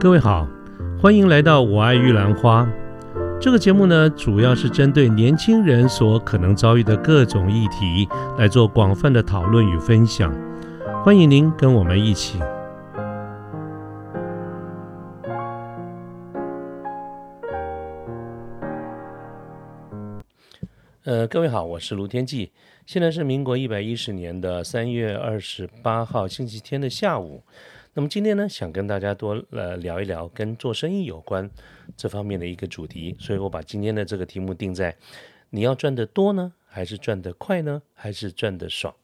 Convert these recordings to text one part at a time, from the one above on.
各位好，欢迎来到《我爱玉兰花》这个节目呢，主要是针对年轻人所可能遭遇的各种议题来做广泛的讨论与分享。欢迎您跟我们一起。呃，各位好，我是卢天记，现在是民国一百一十年的三月二十八号星期天的下午。那么今天呢，想跟大家多呃聊一聊跟做生意有关这方面的一个主题，所以我把今天的这个题目定在：你要赚得多呢，还是赚得快呢，还是赚得爽？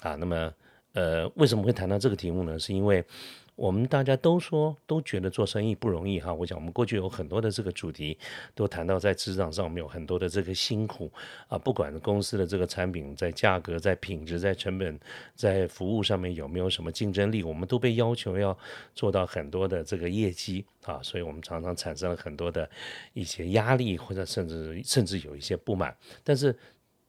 啊，那么呃，为什么会谈到这个题目呢？是因为。我们大家都说，都觉得做生意不容易哈。我讲，我们过去有很多的这个主题，都谈到在职场上，我们有很多的这个辛苦啊。不管公司的这个产品在价格、在品质、在成本、在服务上面有没有什么竞争力，我们都被要求要做到很多的这个业绩啊。所以我们常常产生了很多的一些压力，或者甚至甚至有一些不满。但是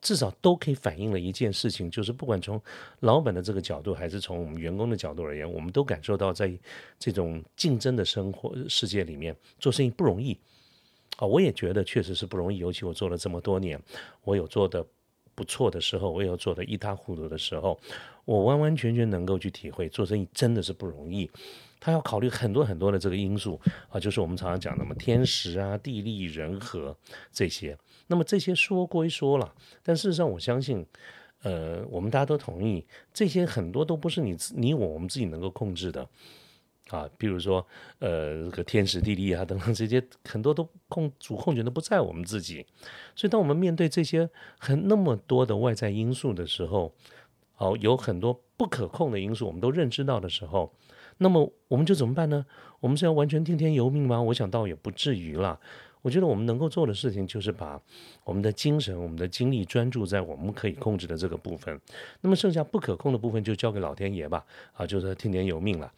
至少都可以反映了一件事情，就是不管从老板的这个角度，还是从我们员工的角度而言，我们都感受到在这种竞争的生活世界里面做生意不容易啊！我也觉得确实是不容易，尤其我做了这么多年，我有做的不错的时候，我有做的一塌糊涂的时候，我完完全全能够去体会做生意真的是不容易。他要考虑很多很多的这个因素啊，就是我们常常讲的嘛，天时啊、地利人和这些。那么这些说归说了，但事实上我相信，呃，我们大家都同意，这些很多都不是你你我我们自己能够控制的啊。比如说，呃，这个天时地利啊等等这些，很多都控主控权都不在我们自己。所以，当我们面对这些很那么多的外在因素的时候，哦，有很多不可控的因素，我们都认知到的时候。那么我们就怎么办呢？我们是要完全听天由命吗？我想倒也不至于啦。我觉得我们能够做的事情就是把我们的精神、我们的精力专注在我们可以控制的这个部分。那么剩下不可控的部分就交给老天爷吧。啊，就是听天由命了。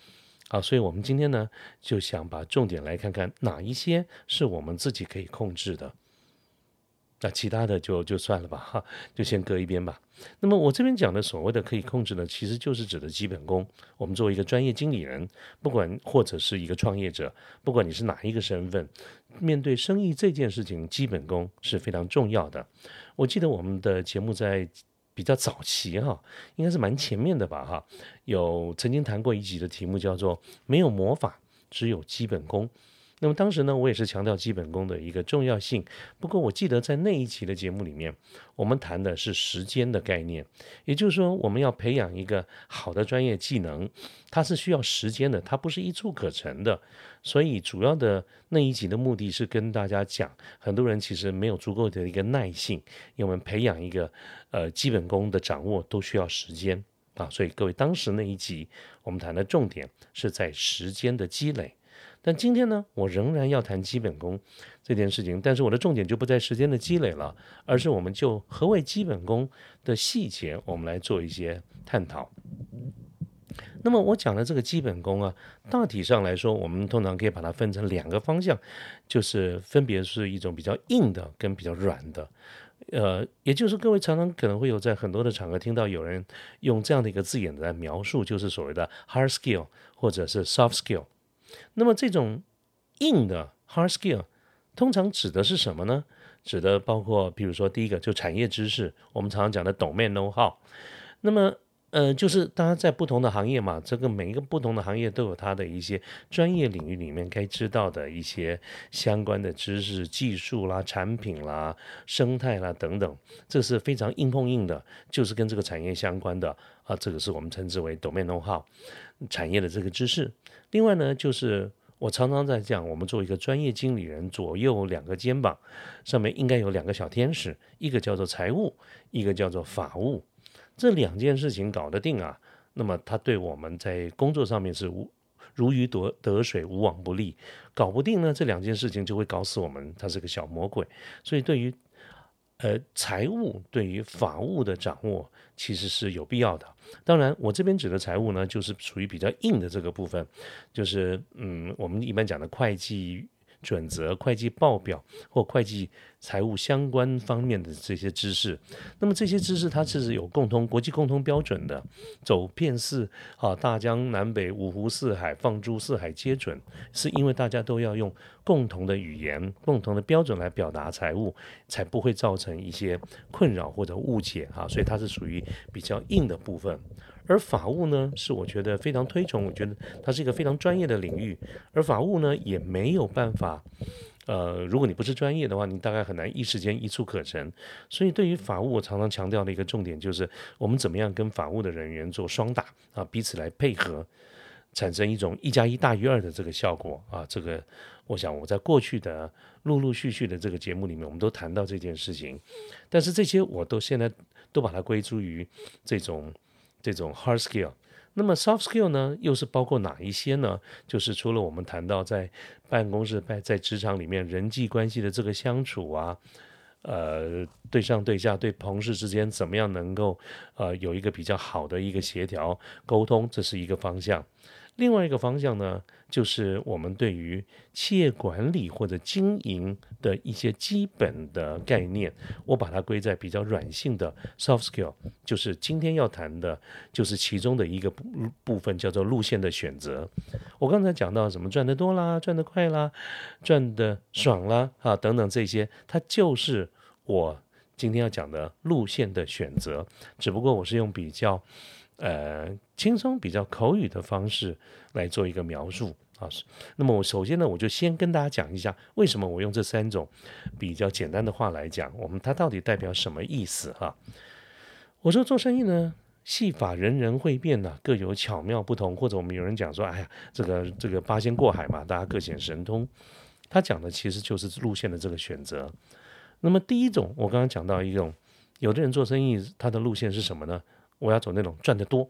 啊，所以我们今天呢就想把重点来看看哪一些是我们自己可以控制的。那其他的就就算了吧，哈，就先搁一边吧。那么我这边讲的所谓的可以控制呢，其实就是指的基本功。我们作为一个专业经理人，不管或者是一个创业者，不管你是哪一个身份，面对生意这件事情，基本功是非常重要的。我记得我们的节目在比较早期哈，应该是蛮前面的吧，哈，有曾经谈过一集的题目叫做“没有魔法，只有基本功”。那么当时呢，我也是强调基本功的一个重要性。不过我记得在那一期的节目里面，我们谈的是时间的概念，也就是说，我们要培养一个好的专业技能，它是需要时间的，它不是一蹴可成的。所以主要的那一集的目的是跟大家讲，很多人其实没有足够的一个耐性，因为我们培养一个呃基本功的掌握都需要时间啊。所以各位当时那一集我们谈的重点是在时间的积累。但今天呢，我仍然要谈基本功这件事情，但是我的重点就不在时间的积累了，而是我们就何谓基本功的细节，我们来做一些探讨。那么我讲的这个基本功啊，大体上来说，我们通常可以把它分成两个方向，就是分别是一种比较硬的跟比较软的。呃，也就是各位常常可能会有在很多的场合听到有人用这样的一个字眼来描述，就是所谓的 hard skill 或者是 soft skill。那么这种硬的 hard skill 通常指的是什么呢？指的包括，比如说第一个就产业知识，我们常常讲的 domain know how。那么，呃，就是大家在不同的行业嘛，这个每一个不同的行业都有它的一些专业领域里面该知道的一些相关的知识、技术啦、产品啦、生态啦等等，这是非常硬碰硬的，就是跟这个产业相关的啊，这个是我们称之为 domain know how。产业的这个知识，另外呢，就是我常常在讲，我们作为一个专业经理人，左右两个肩膀上面应该有两个小天使，一个叫做财务，一个叫做法务，这两件事情搞得定啊，那么他对我们在工作上面是无如鱼得得水，无往不利；搞不定呢，这两件事情就会搞死我们，他是个小魔鬼。所以对于呃，财务对于法务的掌握其实是有必要的。当然，我这边指的财务呢，就是属于比较硬的这个部分，就是嗯，我们一般讲的会计、准则、会计报表或会计财务相关方面的这些知识。那么这些知识它是有共同国际共同标准的，走遍四啊大江南北、五湖四海，放诸四海皆准，是因为大家都要用共同的语言、共同的标准来表达财务，才不会造成一些困扰或者误解哈。所以它是属于比较硬的部分。而法务呢，是我觉得非常推崇，我觉得它是一个非常专业的领域。而法务呢，也没有办法，呃，如果你不是专业的话，你大概很难一时间一触可成。所以对于法务，我常常强调的一个重点就是，我们怎么样跟法务的人员做双打啊，彼此来配合，产生一种一加一大于二的这个效果啊。这个，我想我在过去的陆陆续续的这个节目里面，我们都谈到这件事情。但是这些我都现在都把它归诸于这种。这种 hard skill，那么 soft skill 呢，又是包括哪一些呢？就是除了我们谈到在办公室、在在职场里面人际关系的这个相处啊，呃，对上对下、对同事之间怎么样能够呃有一个比较好的一个协调沟通，这是一个方向。另外一个方向呢，就是我们对于企业管理或者经营的一些基本的概念，我把它归在比较软性的 soft skill，就是今天要谈的，就是其中的一个部部分，叫做路线的选择。我刚才讲到什么赚得多啦，赚得快啦，赚得爽啦啊等等这些，它就是我今天要讲的路线的选择，只不过我是用比较。呃，轻松比较口语的方式来做一个描述啊。那么我首先呢，我就先跟大家讲一下，为什么我用这三种比较简单的话来讲，我们它到底代表什么意思哈？我说做生意呢，戏法人人会变呐，各有巧妙不同。或者我们有人讲说，哎呀，这个这个八仙过海嘛，大家各显神通。他讲的其实就是路线的这个选择。那么第一种，我刚刚讲到一种，有的人做生意，他的路线是什么呢？我要走那种赚得多，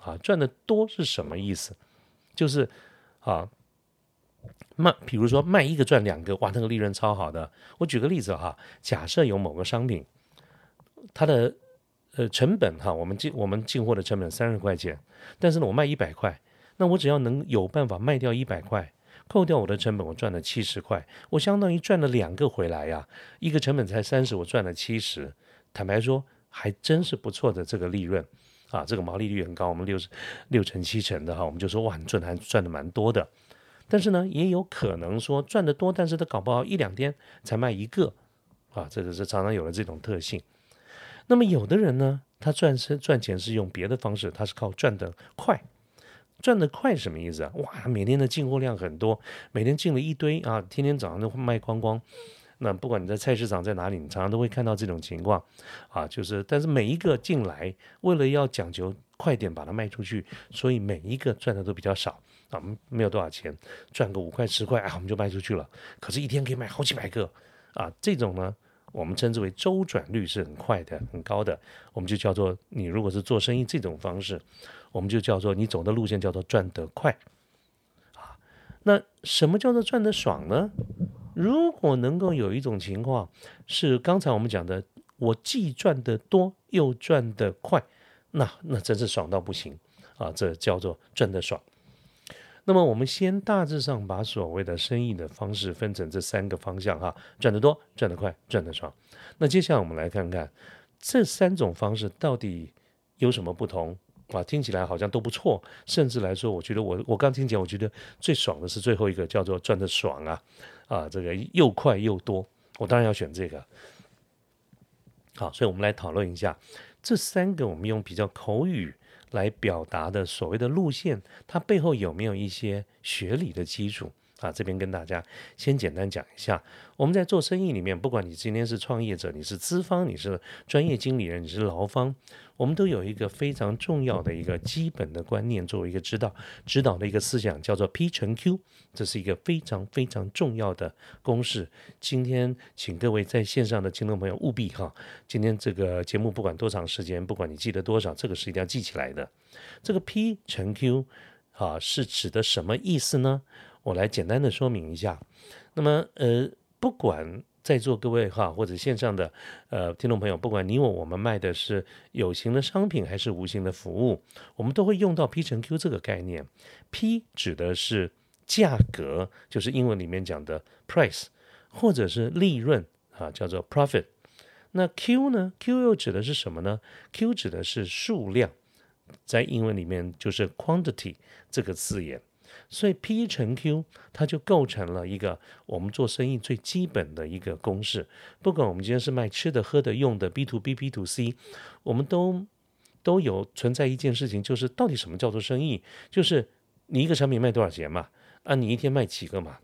啊，赚得多是什么意思？就是啊，卖，比如说卖一个赚两个，哇，那个利润超好的。我举个例子哈，假设有某个商品，它的呃成本哈，我们进我们进货的成本三十块钱，但是呢我卖一百块，那我只要能有办法卖掉一百块，扣掉我的成本，我赚了七十块，我相当于赚了两个回来呀。一个成本才三十，我赚了七十，坦白说。还真是不错的这个利润啊，这个毛利率很高，我们六十六成七成的哈，我们就说哇，赚还赚的蛮多的。但是呢，也有可能说赚的多，但是他搞不好一两天才卖一个啊，这个是常常有了这种特性。那么有的人呢，他赚是赚钱是用别的方式，他是靠赚的快，赚的快什么意思啊？哇，每天的进货量很多，每天进了一堆啊，天天早上都卖光光。那不管你在菜市场在哪里，你常常都会看到这种情况，啊，就是，但是每一个进来，为了要讲究快点把它卖出去，所以每一个赚的都比较少，啊，没有多少钱，赚个五块十块啊，我们就卖出去了。可是，一天可以卖好几百个，啊，这种呢，我们称之为周转率是很快的、很高的，我们就叫做你如果是做生意这种方式，我们就叫做你走的路线叫做赚得快，啊，那什么叫做赚得爽呢？如果能够有一种情况是刚才我们讲的，我既赚得多又赚得快，那那真是爽到不行啊！这叫做赚得爽。那么我们先大致上把所谓的生意的方式分成这三个方向哈：赚得多、赚得快、赚得爽。那接下来我们来看看这三种方式到底有什么不同啊？听起来好像都不错，甚至来说，我觉得我我刚听讲，我觉得最爽的是最后一个叫做赚得爽啊。啊，这个又快又多，我当然要选这个。好，所以我们来讨论一下这三个我们用比较口语来表达的所谓的路线，它背后有没有一些学理的基础？啊，这边跟大家先简单讲一下，我们在做生意里面，不管你今天是创业者，你是资方，你是专业经理人，你是劳方，我们都有一个非常重要的一个基本的观念，作为一个指导指导的一个思想，叫做 P 乘 Q，这是一个非常非常重要的公式。今天请各位在线上的听众朋友务必哈，今天这个节目不管多长时间，不管你记得多少，这个是一定要记起来的。这个 P 乘 Q 啊，是指的什么意思呢？我来简单的说明一下，那么呃，不管在座各位哈，或者线上的呃听众朋友，不管你我我们卖的是有形的商品还是无形的服务，我们都会用到 P 乘 Q 这个概念。P 指的是价格，就是英文里面讲的 price，或者是利润啊，叫做 profit。那 Q 呢？Q 又指的是什么呢？Q 指的是数量，在英文里面就是 quantity 这个字眼。所以 P 乘 Q 它就构成了一个我们做生意最基本的一个公式。不管我们今天是卖吃的、喝的、用的，B to B、B to C，我们都都有存在一件事情，就是到底什么叫做生意？就是你一个产品卖多少钱嘛？啊，你一天卖几个嘛？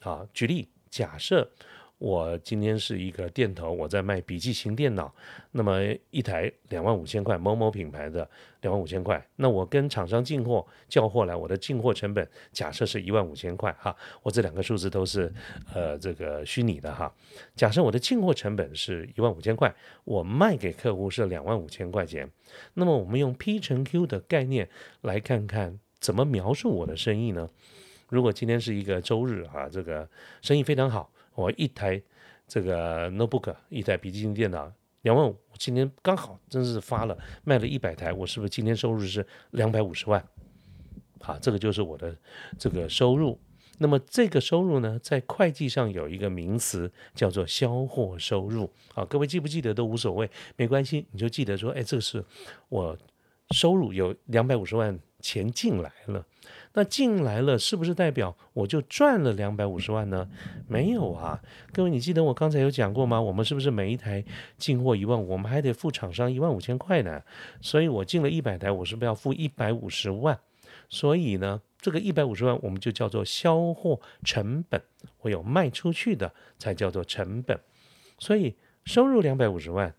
好，举例，假设。我今天是一个店头，我在卖笔记型电脑，那么一台两万五千块，某某品牌的两万五千块。那我跟厂商进货叫货来，我的进货成本假设是一万五千块哈，我这两个数字都是呃这个虚拟的哈。假设我的进货成本是一万五千块，我卖给客户是两万五千块钱。那么我们用 P 乘 Q 的概念来看看怎么描述我的生意呢？如果今天是一个周日啊，这个生意非常好。我一台这个 notebook，一台笔记本电脑，两万五，我今天刚好真是发了，卖了一百台，我是不是今天收入是两百五十万？好，这个就是我的这个收入。那么这个收入呢，在会计上有一个名词叫做销货收入。啊，各位记不记得都无所谓，没关系，你就记得说，哎，这个是我收入有两百五十万钱进来了。那进来了，是不是代表我就赚了两百五十万呢？没有啊，各位，你记得我刚才有讲过吗？我们是不是每一台进货一万，我们还得付厂商一万五千块呢？所以我进了一百台，我是不是要付一百五十万？所以呢，这个一百五十万我们就叫做销货成本，我有卖出去的才叫做成本。所以收入两百五十万，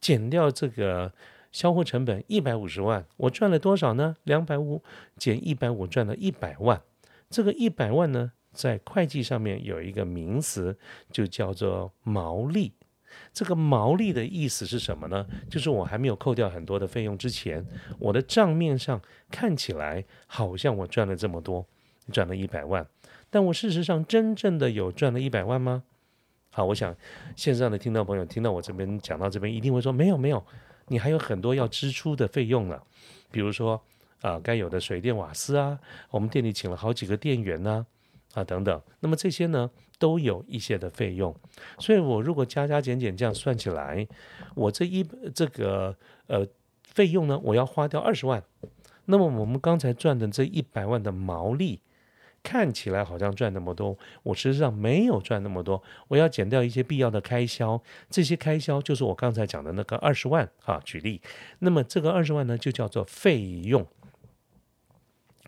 减掉这个。销货成本一百五十万，我赚了多少呢？两百五减一百五，赚了一百万。这个一百万呢，在会计上面有一个名词，就叫做毛利。这个毛利的意思是什么呢？就是我还没有扣掉很多的费用之前，我的账面上看起来好像我赚了这么多，赚了一百万，但我事实上真正的有赚了一百万吗？好，我想线上的听到朋友听到我这边讲到这边，一定会说没有没有。你还有很多要支出的费用了，比如说啊，该有的水电瓦斯啊，我们店里请了好几个店员呢，啊等等，那么这些呢都有一些的费用，所以我如果加加减减这样算起来，我这一这个呃费用呢，我要花掉二十万，那么我们刚才赚的这一百万的毛利。看起来好像赚那么多，我实际上没有赚那么多。我要减掉一些必要的开销，这些开销就是我刚才讲的那个二十万啊。举例，那么这个二十万呢，就叫做费用。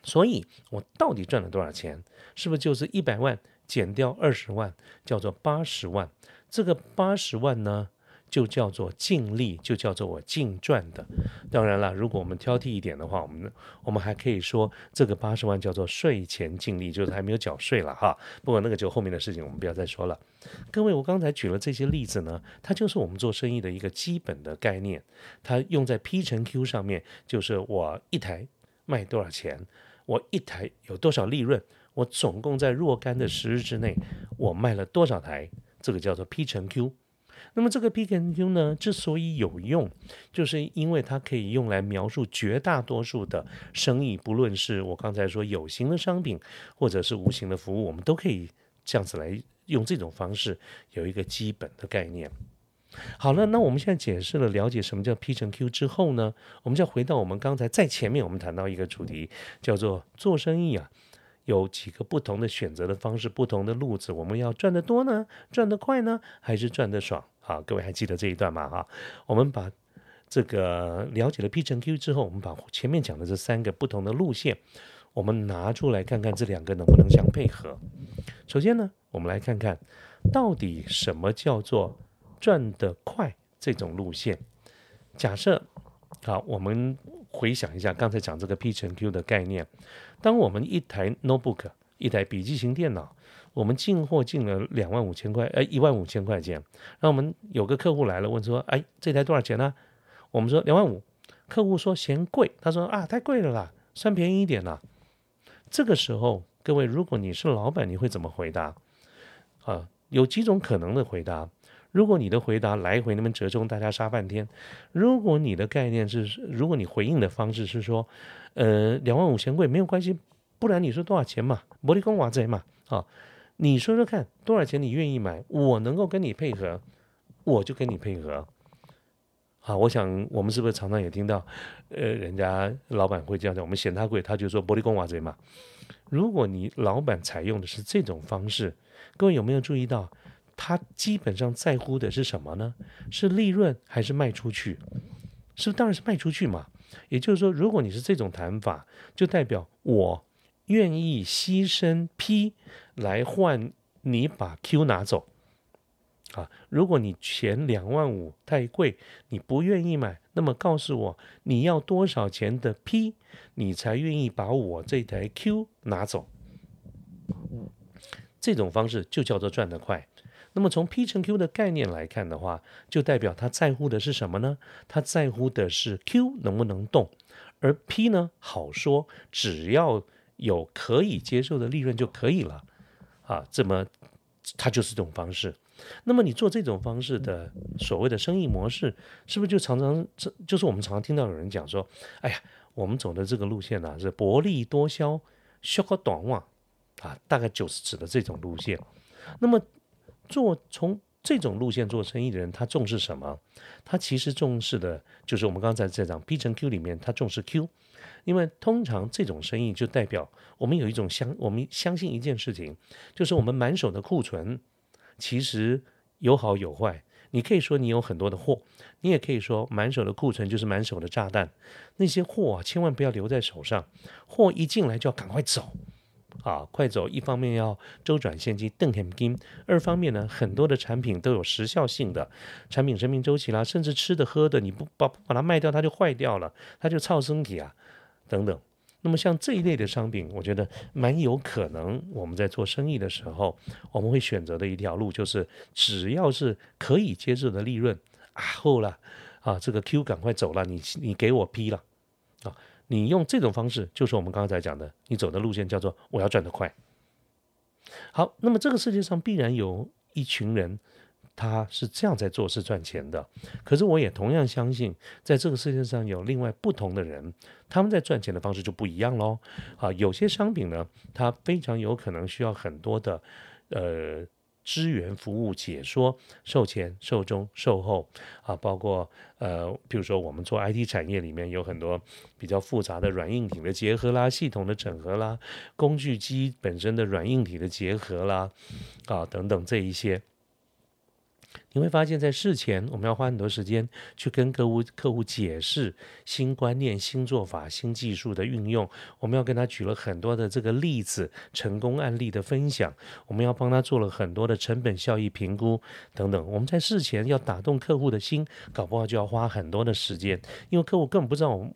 所以，我到底赚了多少钱？是不是就是一百万减掉二十万，叫做八十万？这个八十万呢？就叫做净利，就叫做我净赚的。当然了，如果我们挑剔一点的话，我们我们还可以说这个八十万叫做税前净利，就是还没有缴税了哈。不过那个就后面的事情，我们不要再说了。各位，我刚才举了这些例子呢，它就是我们做生意的一个基本的概念。它用在 P 乘 Q 上面，就是我一台卖多少钱，我一台有多少利润，我总共在若干的时日之内，我卖了多少台，这个叫做 P 乘 Q。那么这个 P 乘 Q 呢，之所以有用，就是因为它可以用来描述绝大多数的生意，不论是我刚才说有形的商品，或者是无形的服务，我们都可以这样子来用这种方式有一个基本的概念。好了，那我们现在解释了了解什么叫 P 乘 Q 之后呢，我们就回到我们刚才在前面我们谈到一个主题，叫做做生意啊。有几个不同的选择的方式，不同的路子，我们要赚得多呢，赚得快呢，还是赚得爽？好，各位还记得这一段吗？哈，我们把这个了解了 P 乘 Q 之后，我们把前面讲的这三个不同的路线，我们拿出来看看这两个能不能相配合。首先呢，我们来看看到底什么叫做赚得快这种路线。假设好，我们。回想一下刚才讲这个 P 乘 Q 的概念，当我们一台 notebook 一台笔记型电脑，我们进货进了两万五千块，哎，一万五千块钱，那我们有个客户来了，问说，哎，这台多少钱呢？我们说两万五，客户说嫌贵，他说啊，太贵了啦，算便宜一点啦。这个时候，各位，如果你是老板，你会怎么回答？啊，有几种可能的回答。如果你的回答来回那么折中，大家杀半天。如果你的概念是，如果你回应的方式是说，呃，两万五千贵没有关系，不然你说多少钱嘛？玻璃工娃贼嘛，啊，你说说看多少钱你愿意买，我能够跟你配合，我就跟你配合。啊，我想我们是不是常常也听到，呃，人家老板会这样讲，我们嫌他贵，他就说玻璃工娃贼嘛。如果你老板采用的是这种方式，各位有没有注意到，他基本上在乎的是什么呢？是利润还是卖出去？是当然是卖出去嘛？也就是说，如果你是这种谈法，就代表我愿意牺牲 P 来换你把 Q 拿走。啊，如果你钱两万五太贵，你不愿意买，那么告诉我你要多少钱的 P，你才愿意把我这台 Q 拿走。这种方式就叫做赚得快。那么从 P 乘 Q 的概念来看的话，就代表他在乎的是什么呢？他在乎的是 Q 能不能动，而 P 呢，好说，只要有可以接受的利润就可以了。啊，这么它就是这种方式。那么你做这种方式的所谓的生意模式，是不是就常常这就是我们常常听到有人讲说，哎呀，我们走的这个路线呢是薄利多销、销个短网啊，大概就是指的这种路线。那么做从这种路线做生意的人，他重视什么？他其实重视的就是我们刚才在讲 P 乘 Q 里面，他重视 Q，因为通常这种生意就代表我们有一种相我们相信一件事情，就是我们满手的库存。其实有好有坏，你可以说你有很多的货，你也可以说满手的库存就是满手的炸弹。那些货啊，千万不要留在手上，货一进来就要赶快走，啊，快走！一方面要周转现金，邓肯金；二方面呢，很多的产品都有时效性的，产品生命周期啦，甚至吃的喝的，你不把把它卖掉，它就坏掉了，它就超身体啊，等等。那么像这一类的商品，我觉得蛮有可能我们在做生意的时候，我们会选择的一条路，就是只要是可以接受的利润啊，后了啊，这个 Q 赶快走了，你你给我批了啊，你用这种方式，就是我们刚才讲的，你走的路线叫做我要赚得快。好，那么这个世界上必然有一群人。他是这样在做事赚钱的，可是我也同样相信，在这个世界上有另外不同的人，他们在赚钱的方式就不一样喽。啊，有些商品呢，它非常有可能需要很多的呃资源服务、解说、售前、售中、售后啊，包括呃，比如说我们做 IT 产业里面有很多比较复杂的软硬体的结合啦、系统的整合啦、工具机本身的软硬体的结合啦啊等等这一些。你会发现在事前，我们要花很多时间去跟客户客户解释新观念、新做法、新技术的运用。我们要跟他举了很多的这个例子、成功案例的分享。我们要帮他做了很多的成本效益评估等等。我们在事前要打动客户的心，搞不好就要花很多的时间，因为客户根本不知道我们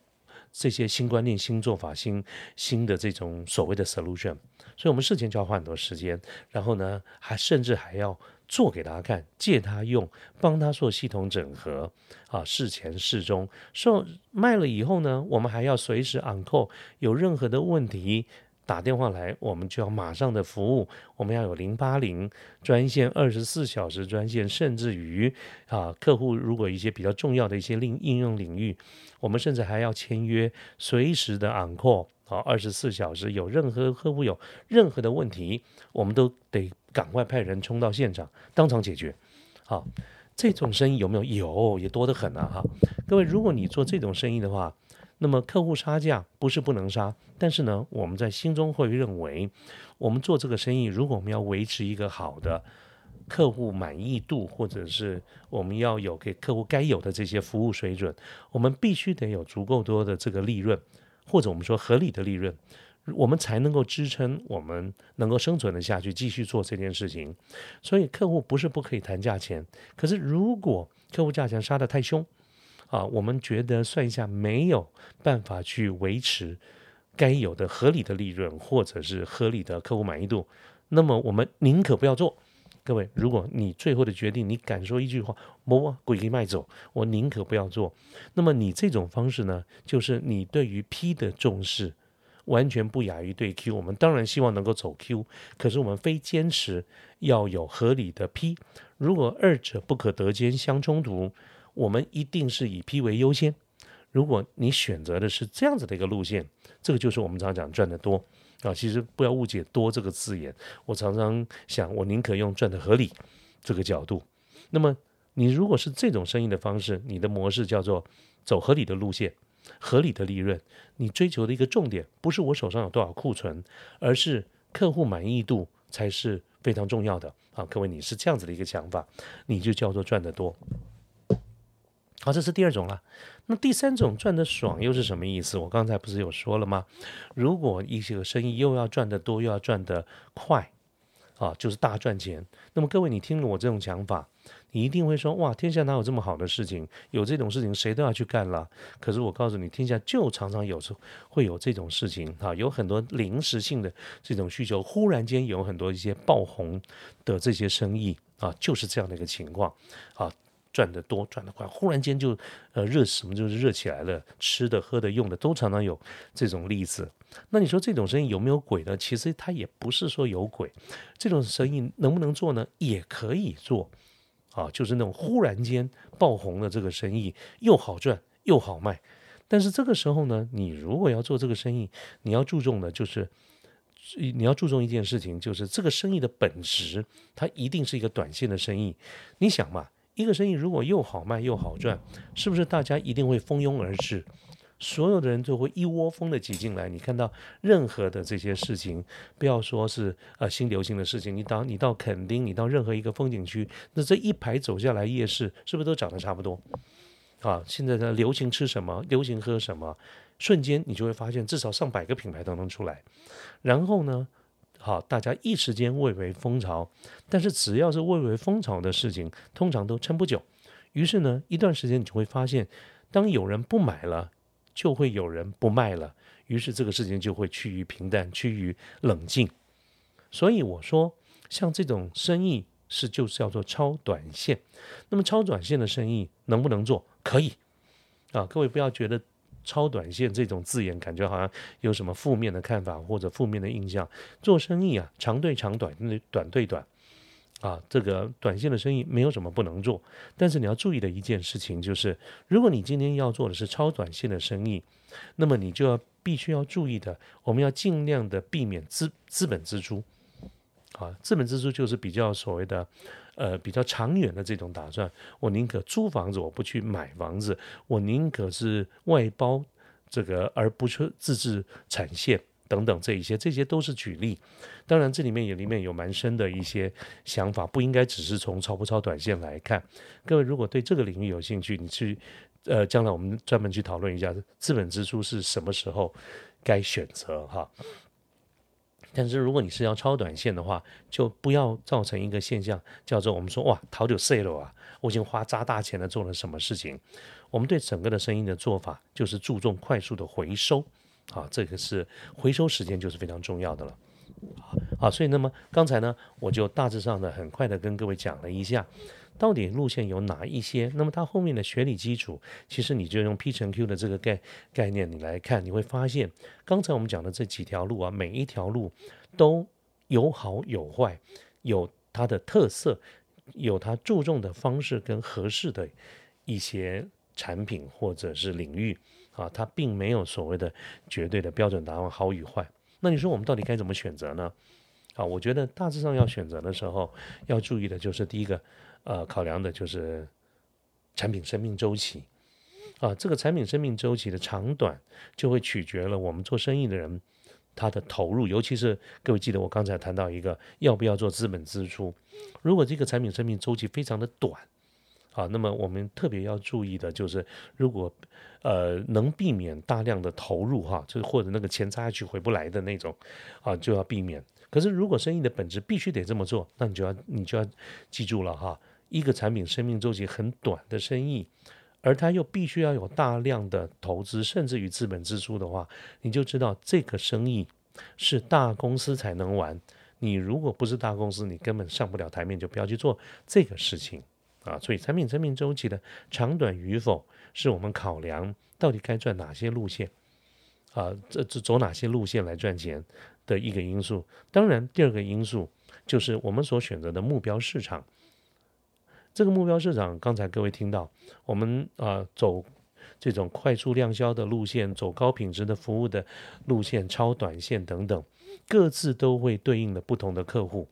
这些新观念、新做法、新新的这种所谓的 solution。所以，我们事前就要花很多时间，然后呢，还甚至还要。做给大家看，借他用，帮他做系统整合。啊，事前事中，售卖了以后呢，我们还要随时 on call，有任何的问题打电话来，我们就要马上的服务，我们要有零八零专线，二十四小时专线，甚至于啊，客户如果一些比较重要的一些应应用领域，我们甚至还要签约，随时的 on call。好，二十四小时有任何客户有任何的问题，我们都得赶快派人冲到现场，当场解决。好，这种生意有没有？有，也多得很啊！哈，各位，如果你做这种生意的话，那么客户杀价不是不能杀，但是呢，我们在心中会认为，我们做这个生意，如果我们要维持一个好的客户满意度，或者是我们要有给客户该有的这些服务水准，我们必须得有足够多的这个利润。或者我们说合理的利润，我们才能够支撑我们能够生存的下去，继续做这件事情。所以客户不是不可以谈价钱，可是如果客户价钱杀得太凶，啊，我们觉得算一下没有办法去维持该有的合理的利润，或者是合理的客户满意度，那么我们宁可不要做。各位，如果你最后的决定，你敢说一句话，我鬼给卖走，我宁可不要做。那么你这种方式呢，就是你对于 P 的重视，完全不亚于对 Q。我们当然希望能够走 Q，可是我们非坚持要有合理的 P。如果二者不可得兼相冲突，我们一定是以 P 为优先。如果你选择的是这样子的一个路线，这个就是我们常常讲赚得多。啊，其实不要误解“多”这个字眼。我常常想，我宁可用赚的合理这个角度。那么，你如果是这种生意的方式，你的模式叫做走合理的路线，合理的利润。你追求的一个重点，不是我手上有多少库存，而是客户满意度才是非常重要的啊！各位，你是这样子的一个想法，你就叫做赚得多。好，这是第二种了。那第三种赚得爽又是什么意思？我刚才不是有说了吗？如果一些个生意又要赚得多，又要赚得快，啊，就是大赚钱。那么各位，你听了我这种讲法，你一定会说：哇，天下哪有这么好的事情？有这种事情，谁都要去干了。可是我告诉你，天下就常常有时会有这种事情啊，有很多临时性的这种需求，忽然间有很多一些爆红的这些生意啊，就是这样的一个情况啊。赚得多，赚得快，忽然间就，呃，热什么就是热起来了，吃的、喝的、用的都常常有这种例子。那你说这种生意有没有鬼呢？其实它也不是说有鬼，这种生意能不能做呢？也可以做，啊，就是那种忽然间爆红的这个生意，又好赚又好卖。但是这个时候呢，你如果要做这个生意，你要注重的就是，你要注重一件事情，就是这个生意的本质，它一定是一个短线的生意。你想嘛？一个生意如果又好卖又好赚，是不是大家一定会蜂拥而至？所有的人就会一窝蜂的挤进来。你看到任何的这些事情，不要说是呃新流行的事情，你到你到垦丁，你到任何一个风景区，那这一排走下来夜市，是不是都长得差不多？啊，现在的流行吃什么，流行喝什么，瞬间你就会发现至少上百个品牌都能出来。然后呢？好，大家一时间蔚为风潮，但是只要是蔚为风潮的事情，通常都撑不久。于是呢，一段时间你就会发现，当有人不买了，就会有人不卖了。于是这个事情就会趋于平淡，趋于冷静。所以我说，像这种生意是就是叫做超短线。那么超短线的生意能不能做？可以啊，各位不要觉得。超短线这种字眼，感觉好像有什么负面的看法或者负面的印象。做生意啊，长对长，短对短对短，啊，这个短线的生意没有什么不能做。但是你要注意的一件事情就是，如果你今天要做的是超短线的生意，那么你就要必须要注意的，我们要尽量的避免资资本支出。啊，资本支出就是比较所谓的。呃，比较长远的这种打算，我宁可租房子，我不去买房子，我宁可是外包这个，而不是自制产线等等这一些，这些都是举例。当然，这里面也里面有蛮深的一些想法，不应该只是从超不超短线来看。各位如果对这个领域有兴趣，你去呃，将来我们专门去讨论一下资本支出是什么时候该选择哈。但是如果你是要超短线的话，就不要造成一个现象，叫做我们说哇，逃就碎了啊！我已经花砸大钱了，做了什么事情？我们对整个的生意的做法，就是注重快速的回收，啊，这个是回收时间就是非常重要的了。好，所以那么刚才呢，我就大致上的很快的跟各位讲了一下。到底路线有哪一些？那么它后面的学理基础，其实你就用 P 乘 Q 的这个概概念，你来看，你会发现，刚才我们讲的这几条路啊，每一条路都有好有坏，有它的特色，有它注重的方式跟合适的一些产品或者是领域啊，它并没有所谓的绝对的标准答案好与坏。那你说我们到底该怎么选择呢？啊，我觉得大致上要选择的时候，要注意的就是第一个。呃，考量的就是产品生命周期啊，这个产品生命周期的长短，就会取决了我们做生意的人他的投入，尤其是各位记得我刚才谈到一个要不要做资本支出，如果这个产品生命周期非常的短啊，那么我们特别要注意的就是，如果呃能避免大量的投入哈，就是或者那个钱砸下去回不来的那种啊，就要避免。可是如果生意的本质必须得这么做，那你就要你就要记住了哈。一个产品生命周期很短的生意，而它又必须要有大量的投资，甚至于资本支出的话，你就知道这个生意是大公司才能玩。你如果不是大公司，你根本上不了台面，就不要去做这个事情啊。所以产品生命周期的长短与否，是我们考量到底该赚哪些路线啊，这这走哪些路线来赚钱的一个因素。当然，第二个因素就是我们所选择的目标市场。这个目标市场，刚才各位听到，我们啊走这种快速量销的路线，走高品质的服务的路线，超短线等等，各自都会对应的不同的客户、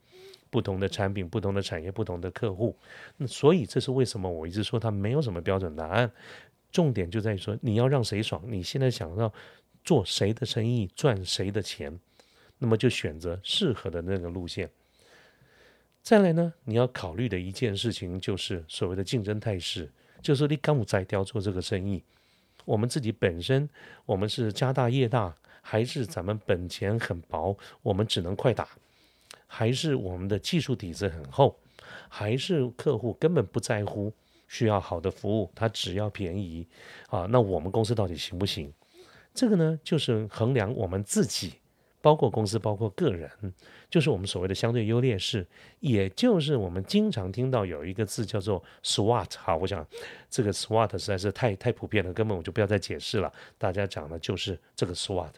不同的产品、不同的产业、不同的客户。那所以这是为什么我一直说它没有什么标准答案，重点就在于说你要让谁爽，你现在想要做谁的生意，赚谁的钱，那么就选择适合的那个路线。再来呢，你要考虑的一件事情就是所谓的竞争态势，就是你刚不在雕做这个生意，我们自己本身我们是家大业大，还是咱们本钱很薄，我们只能快打，还是我们的技术底子很厚，还是客户根本不在乎需要好的服务，他只要便宜啊？那我们公司到底行不行？这个呢，就是衡量我们自己。包括公司，包括个人，就是我们所谓的相对优劣势，也就是我们经常听到有一个字叫做 SWOT。好，我想这个 SWOT 实在是太太普遍了，根本我就不要再解释了。大家讲的就是这个 SWOT。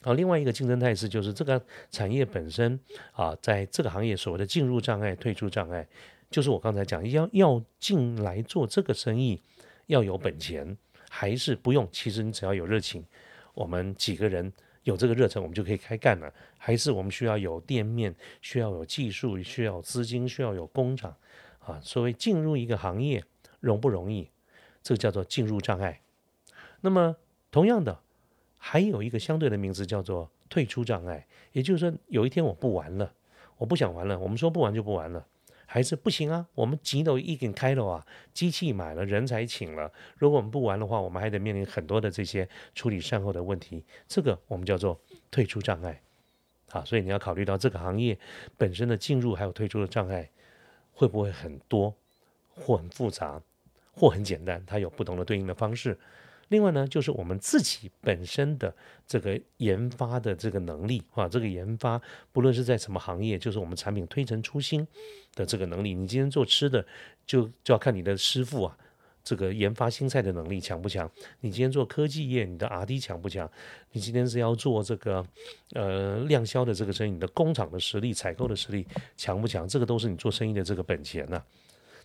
好，另外一个竞争态势就是这个产业本身啊，在这个行业所谓的进入障碍、退出障碍，就是我刚才讲要要进来做这个生意，要有本钱，还是不用？其实你只要有热情，我们几个人。有这个热忱，我们就可以开干了。还是我们需要有店面，需要有技术，需要资金，需要有工厂啊。所谓进入一个行业容不容易？这叫做进入障碍。那么同样的，还有一个相对的名字叫做退出障碍。也就是说，有一天我不玩了，我不想玩了。我们说不玩就不玩了。还是不行啊！我们几楼已经开了啊，机器买了，人才请了。如果我们不玩的话，我们还得面临很多的这些处理善后的问题。这个我们叫做退出障碍啊。所以你要考虑到这个行业本身的进入还有退出的障碍会不会很多，或很复杂，或很简单，它有不同的对应的方式。另外呢，就是我们自己本身的这个研发的这个能力啊，这个研发不论是在什么行业，就是我们产品推陈出新的这个能力。你今天做吃的，就就要看你的师傅啊，这个研发新菜的能力强不强？你今天做科技业，你的 R&D 强不强？你今天是要做这个呃量销的这个生意，你的工厂的实力、采购的实力强不强？这个都是你做生意的这个本钱呐。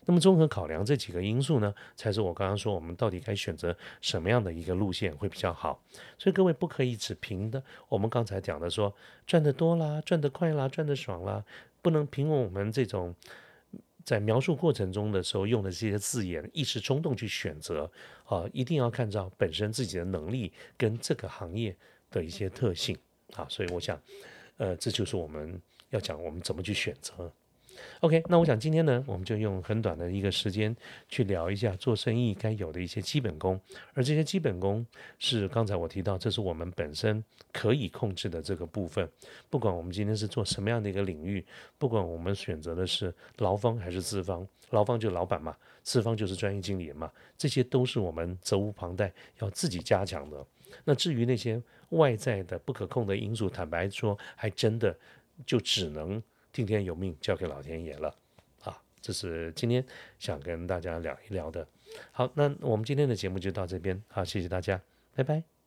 那么综合考量这几个因素呢，才是我刚刚说我们到底该选择什么样的一个路线会比较好。所以各位不可以只凭的我们刚才讲的说赚得多啦、赚得快啦、赚得爽啦，不能凭我们这种在描述过程中的时候用的这些字眼一时冲动去选择啊，一定要看到本身自己的能力跟这个行业的一些特性啊。所以我想，呃，这就是我们要讲我们怎么去选择。OK，那我想今天呢，我们就用很短的一个时间去聊一下做生意该有的一些基本功，而这些基本功是刚才我提到，这是我们本身可以控制的这个部分。不管我们今天是做什么样的一个领域，不管我们选择的是劳方还是资方，劳方就是老板嘛，资方就是专业经理人嘛，这些都是我们责无旁贷要自己加强的。那至于那些外在的不可控的因素，坦白说，还真的就只能。听天由命，交给老天爷了，啊，这是今天想跟大家聊一聊的。好，那我们今天的节目就到这边，好，谢谢大家，拜拜。